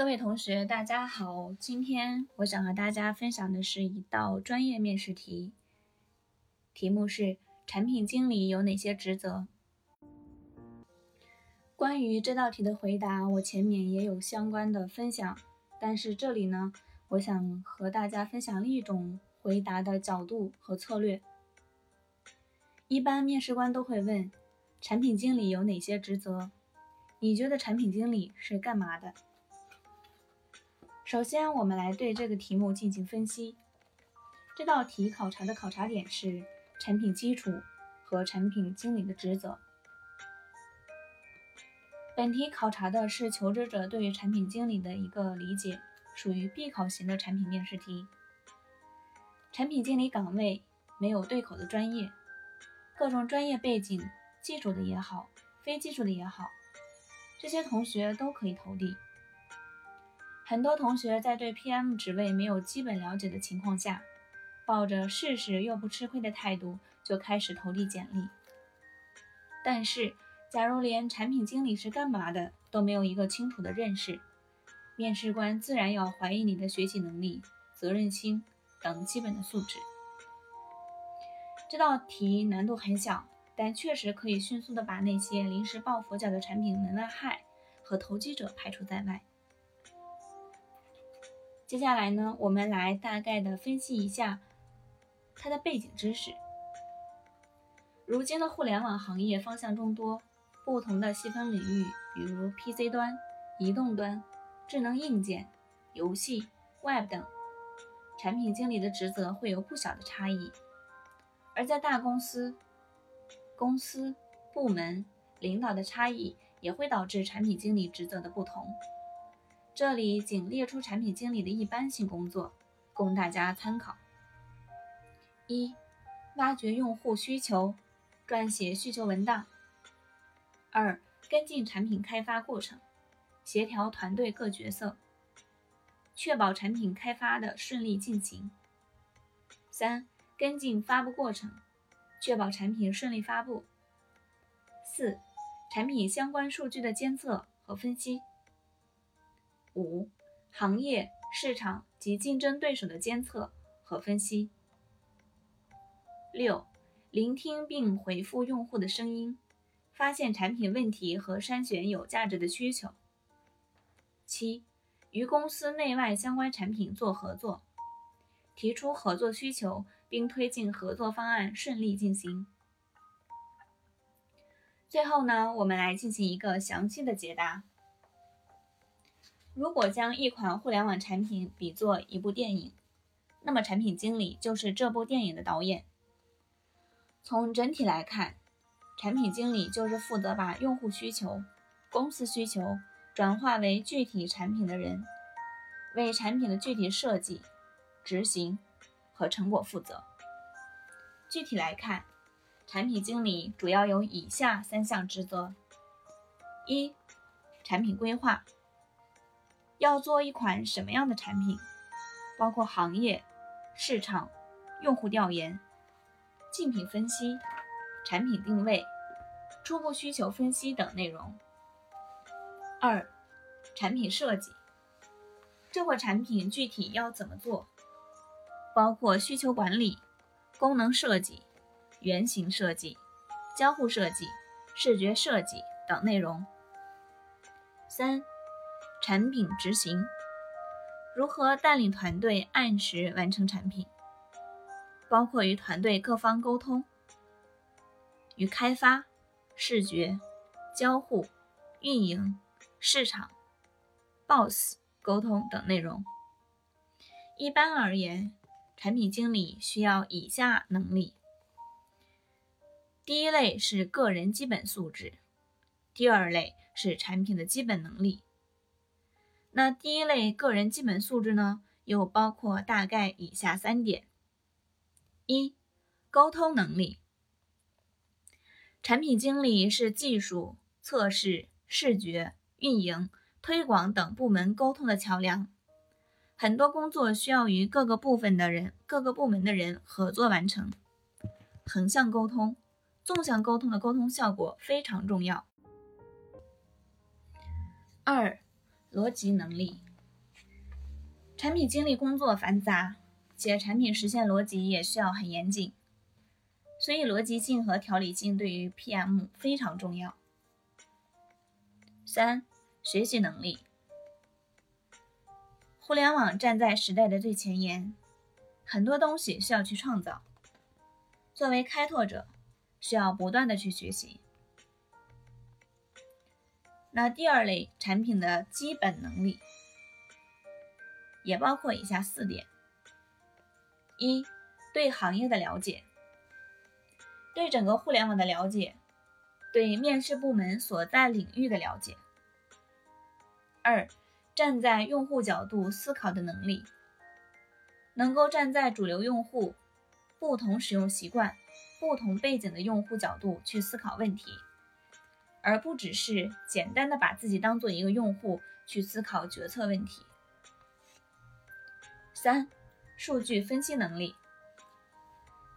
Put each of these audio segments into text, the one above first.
各位同学，大家好。今天我想和大家分享的是一道专业面试题，题目是产品经理有哪些职责？关于这道题的回答，我前面也有相关的分享，但是这里呢，我想和大家分享另一种回答的角度和策略。一般面试官都会问，产品经理有哪些职责？你觉得产品经理是干嘛的？首先，我们来对这个题目进行分析。这道题考察的考察点是产品基础和产品经理的职责。本题考察的是求职者对于产品经理的一个理解，属于必考型的产品面试题。产品经理岗位没有对口的专业，各种专业背景，技术的也好，非技术的也好，这些同学都可以投递。很多同学在对 PM 职位没有基本了解的情况下，抱着试试又不吃亏的态度就开始投递简历。但是，假如连产品经理是干嘛的都没有一个清楚的认识，面试官自然要怀疑你的学习能力、责任心等基本的素质。这道题难度很小，但确实可以迅速的把那些临时抱佛脚的产品门外汉和投机者排除在外。接下来呢，我们来大概的分析一下它的背景知识。如今的互联网行业方向众多，不同的细分领域，比如 PC 端、移动端、智能硬件、游戏、Web 等，产品经理的职责会有不小的差异。而在大公司，公司、部门、领导的差异，也会导致产品经理职责的不同。这里仅列出产品经理的一般性工作，供大家参考：一、挖掘用户需求，撰写需求文档；二、跟进产品开发过程，协调团队各角色，确保产品开发的顺利进行；三、跟进发布过程，确保产品顺利发布；四、产品相关数据的监测和分析。五、行业、市场及竞争对手的监测和分析。六、聆听并回复用户的声音，发现产品问题和筛选有价值的需求。七、与公司内外相关产品做合作，提出合作需求并推进合作方案顺利进行。最后呢，我们来进行一个详细的解答。如果将一款互联网产品比作一部电影，那么产品经理就是这部电影的导演。从整体来看，产品经理就是负责把用户需求、公司需求转化为具体产品的人，为产品的具体设计、执行和成果负责。具体来看，产品经理主要有以下三项职责：一、产品规划。要做一款什么样的产品，包括行业、市场、用户调研、竞品分析、产品定位、初步需求分析等内容。二、产品设计，这款产品具体要怎么做，包括需求管理、功能设计、原型设计、交互设计、视觉设计等内容。三。产品执行如何带领团队按时完成产品，包括与团队各方沟通，与开发、视觉、交互、运营、市场、BOSS 沟通等内容。一般而言，产品经理需要以下能力：第一类是个人基本素质，第二类是产品的基本能力。那第一类个人基本素质呢，又包括大概以下三点：一、沟通能力。产品经理是技术、测试、视觉、运营、推广等部门沟通的桥梁，很多工作需要与各个部分的人、各个部门的人合作完成，横向沟通、纵向沟通的沟通效果非常重要。二、逻辑能力，产品经理工作繁杂，且产品实现逻辑也需要很严谨，所以逻辑性和条理性对于 PM 非常重要。三、学习能力。互联网站在时代的最前沿，很多东西需要去创造。作为开拓者，需要不断的去学习。那第二类产品的基本能力，也包括以下四点：一、对行业的了解，对整个互联网的了解，对面试部门所在领域的了解；二、站在用户角度思考的能力，能够站在主流用户、不同使用习惯、不同背景的用户角度去思考问题。而不只是简单的把自己当做一个用户去思考决策问题。三、数据分析能力。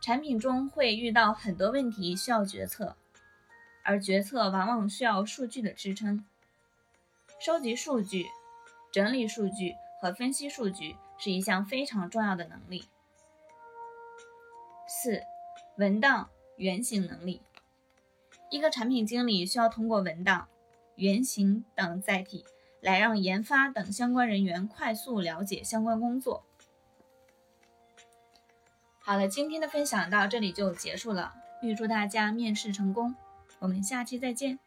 产品中会遇到很多问题需要决策，而决策往往需要数据的支撑。收集数据、整理数据和分析数据是一项非常重要的能力。四、文档原型能力。一个产品经理需要通过文档、原型等载体，来让研发等相关人员快速了解相关工作。好了，今天的分享到这里就结束了，预祝大家面试成功，我们下期再见。